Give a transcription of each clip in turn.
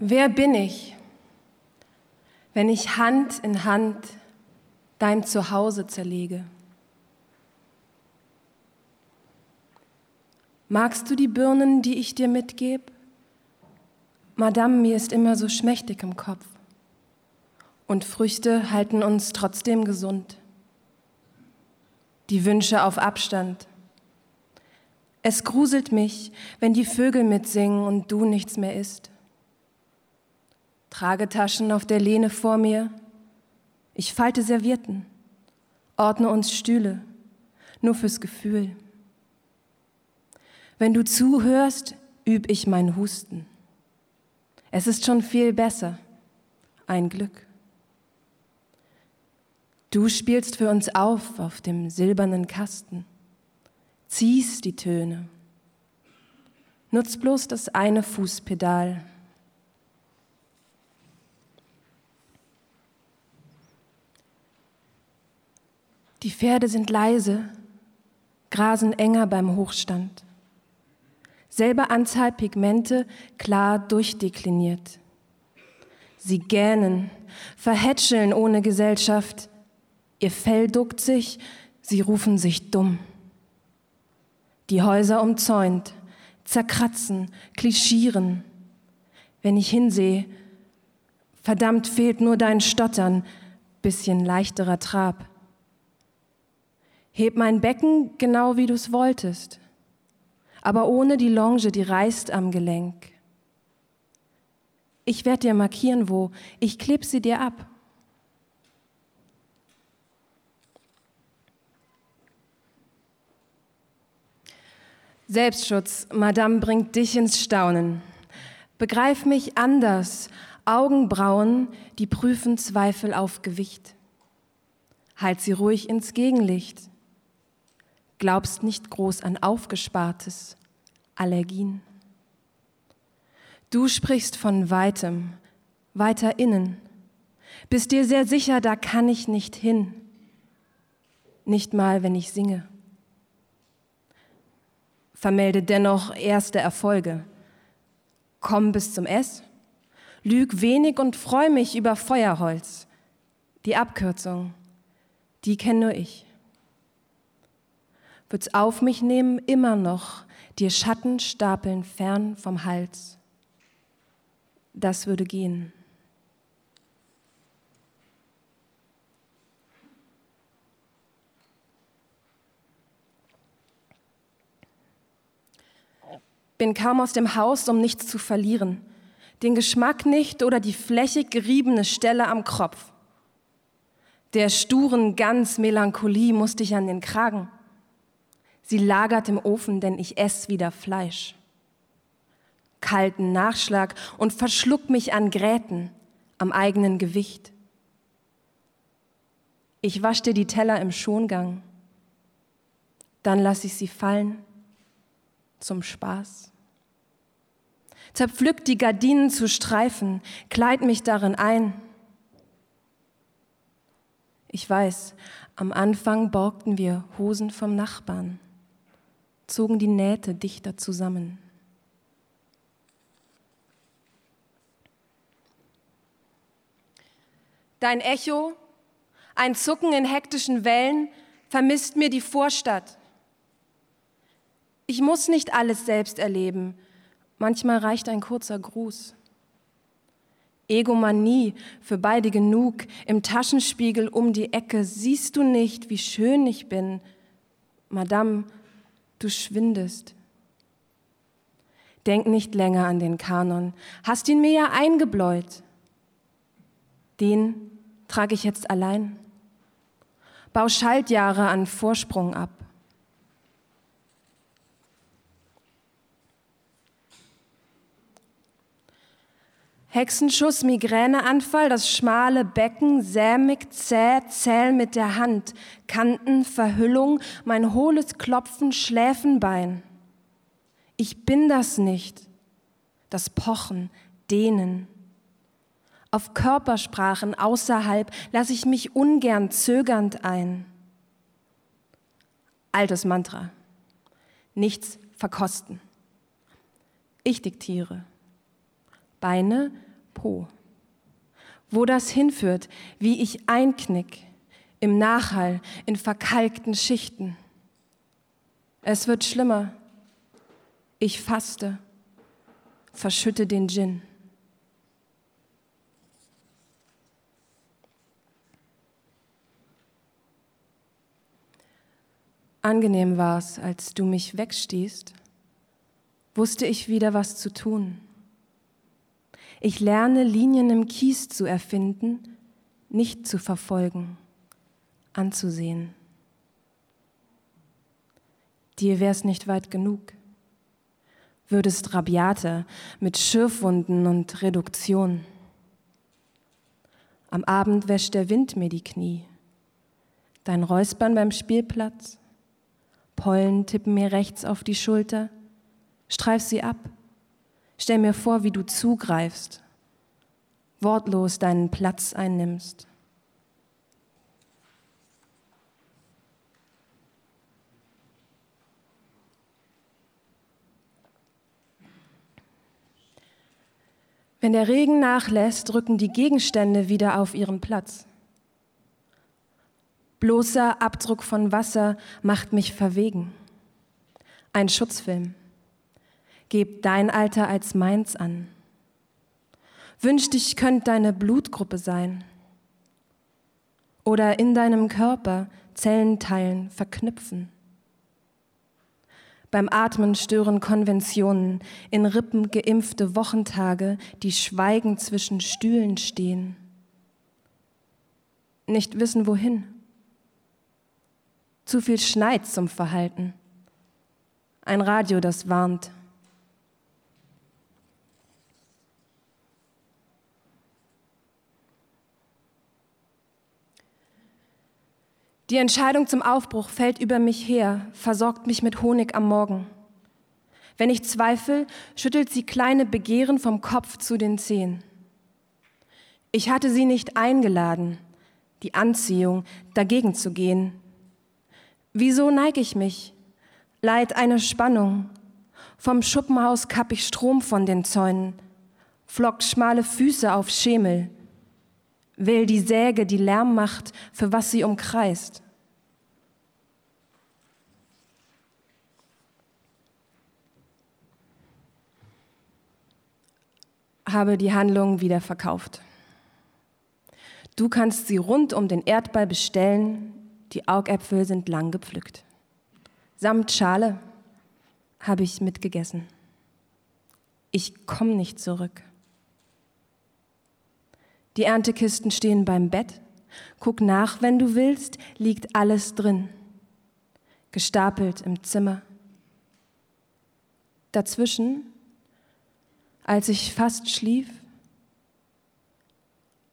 Wer bin ich, wenn ich Hand in Hand dein Zuhause zerlege? Magst du die Birnen, die ich dir mitgeb? Madame, mir ist immer so schmächtig im Kopf. Und Früchte halten uns trotzdem gesund. Die Wünsche auf Abstand. Es gruselt mich, wenn die Vögel mitsingen und du nichts mehr isst. Tragetaschen auf der Lehne vor mir. Ich falte Servietten, ordne uns Stühle, nur fürs Gefühl. Wenn du zuhörst, üb ich mein Husten. Es ist schon viel besser. Ein Glück. Du spielst für uns auf auf dem silbernen Kasten, ziehst die Töne. Nutz bloß das eine Fußpedal. Die Pferde sind leise, grasen enger beim Hochstand. Selbe Anzahl Pigmente, klar durchdekliniert. Sie gähnen, verhätscheln ohne Gesellschaft. Ihr Fell duckt sich, sie rufen sich dumm. Die Häuser umzäunt, zerkratzen, klischieren. Wenn ich hinsehe, verdammt fehlt nur dein Stottern, bisschen leichterer Trab. Heb mein Becken genau wie du's wolltest aber ohne die Longe, die reißt am Gelenk. Ich werde dir markieren, wo. Ich kleb sie dir ab. Selbstschutz, Madame, bringt dich ins Staunen. Begreif mich anders. Augenbrauen, die prüfen Zweifel auf Gewicht. Halt sie ruhig ins Gegenlicht. Glaubst nicht groß an Aufgespartes. Allergien. Du sprichst von weitem, weiter innen, bist dir sehr sicher, da kann ich nicht hin, nicht mal, wenn ich singe. Vermelde dennoch erste Erfolge. Komm bis zum S, lüg wenig und freu mich über Feuerholz. Die Abkürzung, die kenn nur ich. Wird's auf mich nehmen immer noch, dir Schatten stapeln fern vom Hals. Das würde gehen. Bin kaum aus dem Haus, um nichts zu verlieren. Den Geschmack nicht oder die flächig geriebene Stelle am Kropf. Der sturen Gans Melancholie musste ich an den Kragen. Sie lagert im Ofen, denn ich ess wieder Fleisch. Kalten Nachschlag und verschluck mich an Gräten, am eigenen Gewicht. Ich wasch dir die Teller im Schongang. Dann lass ich sie fallen zum Spaß. Zerpflück die Gardinen zu Streifen, kleid mich darin ein. Ich weiß, am Anfang borgten wir Hosen vom Nachbarn zogen die Nähte dichter zusammen. Dein Echo, ein Zucken in hektischen Wellen, vermisst mir die Vorstadt. Ich muss nicht alles selbst erleben. Manchmal reicht ein kurzer Gruß. Egomanie, für beide genug, im Taschenspiegel um die Ecke. Siehst du nicht, wie schön ich bin? Madame, du schwindest. Denk nicht länger an den Kanon, hast ihn mir ja eingebläut. Den trage ich jetzt allein. Bau Schaltjahre an Vorsprung ab. Hexenschuss, Migräneanfall, das schmale Becken, sämig, zäh, zähl mit der Hand, Kanten, Verhüllung, mein hohles Klopfen, Schläfenbein. Ich bin das nicht. Das Pochen, Dehnen. Auf Körpersprachen außerhalb lasse ich mich ungern zögernd ein. Altes Mantra. Nichts verkosten. Ich diktiere. Beine Po. Wo das hinführt, wie ich einknick, im Nachhall, in verkalkten Schichten. Es wird schlimmer. Ich faste, verschütte den Gin. Angenehm war's, als du mich wegstießt, wusste ich wieder was zu tun. Ich lerne Linien im Kies zu erfinden, nicht zu verfolgen, anzusehen. Dir wär's nicht weit genug. Würdest rabiater mit Schürfwunden und Reduktion. Am Abend wäscht der Wind mir die Knie. Dein Räuspern beim Spielplatz, Pollen tippen mir rechts auf die Schulter. Streif sie ab. Stell mir vor, wie du zugreifst, wortlos deinen Platz einnimmst. Wenn der Regen nachlässt, rücken die Gegenstände wieder auf ihren Platz. Bloßer Abdruck von Wasser macht mich verwegen. Ein Schutzfilm. Geb dein Alter als meins an. Wünscht ich könnt deine Blutgruppe sein. Oder in deinem Körper Zellen teilen, verknüpfen. Beim Atmen stören Konventionen, in Rippen geimpfte Wochentage, die schweigend zwischen Stühlen stehen. Nicht wissen wohin zu viel Schneid zum Verhalten. Ein Radio, das warnt. Die Entscheidung zum Aufbruch fällt über mich her, versorgt mich mit Honig am Morgen. Wenn ich zweifle, schüttelt sie kleine Begehren vom Kopf zu den Zehen. Ich hatte sie nicht eingeladen, die Anziehung, dagegen zu gehen, Wieso neige ich mich? Leid eine Spannung. Vom Schuppenhaus kapp ich Strom von den Zäunen, flockt schmale Füße auf Schemel, will die Säge, die Lärm macht, für was sie umkreist. Habe die Handlung wieder verkauft. Du kannst sie rund um den Erdball bestellen, die Augäpfel sind lang gepflückt. Samt Schale habe ich mitgegessen. Ich komme nicht zurück. Die Erntekisten stehen beim Bett. Guck nach, wenn du willst, liegt alles drin. Gestapelt im Zimmer. Dazwischen, als ich fast schlief,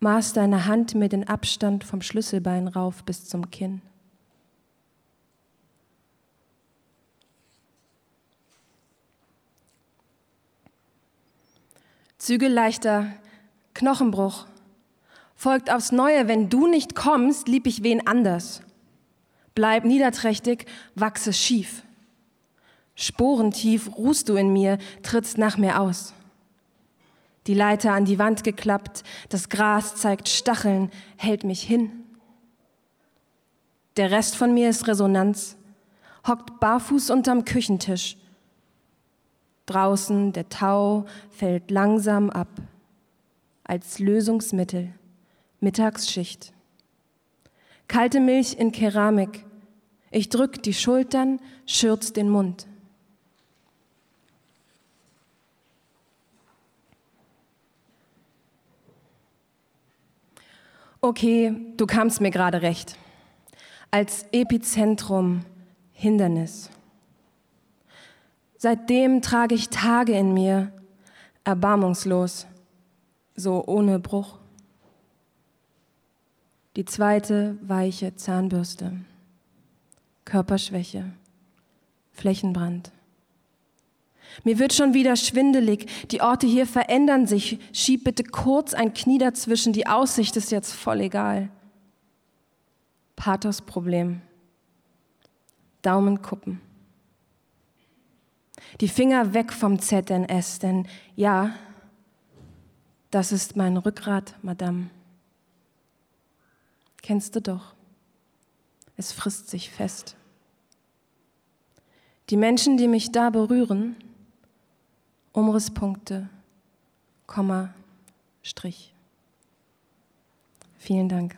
maß deine Hand mir den Abstand vom Schlüsselbein rauf bis zum Kinn. Zügelleichter Knochenbruch. Folgt aufs Neue, wenn du nicht kommst, lieb ich wen anders. Bleib niederträchtig, wachse schief. Sporentief ruhst du in mir, trittst nach mir aus die Leiter an die Wand geklappt, das Gras zeigt Stacheln, hält mich hin. Der Rest von mir ist Resonanz, hockt barfuß unterm Küchentisch. Draußen der Tau fällt langsam ab, als Lösungsmittel, Mittagsschicht. Kalte Milch in Keramik, ich drück die Schultern, schürz den Mund. Okay, du kamst mir gerade recht. Als Epizentrum Hindernis. Seitdem trage ich Tage in mir, erbarmungslos, so ohne Bruch. Die zweite weiche Zahnbürste, Körperschwäche, Flächenbrand. Mir wird schon wieder schwindelig. Die Orte hier verändern sich. Schieb bitte kurz ein Knie dazwischen. Die Aussicht ist jetzt voll egal. Pathos-Problem. Daumenkuppen. Die Finger weg vom ZNS, denn ja, Das ist mein Rückgrat, Madame. Kennst du doch. Es frisst sich fest. Die Menschen, die mich da berühren, Umrisspunkte, Komma, Strich. Vielen Dank.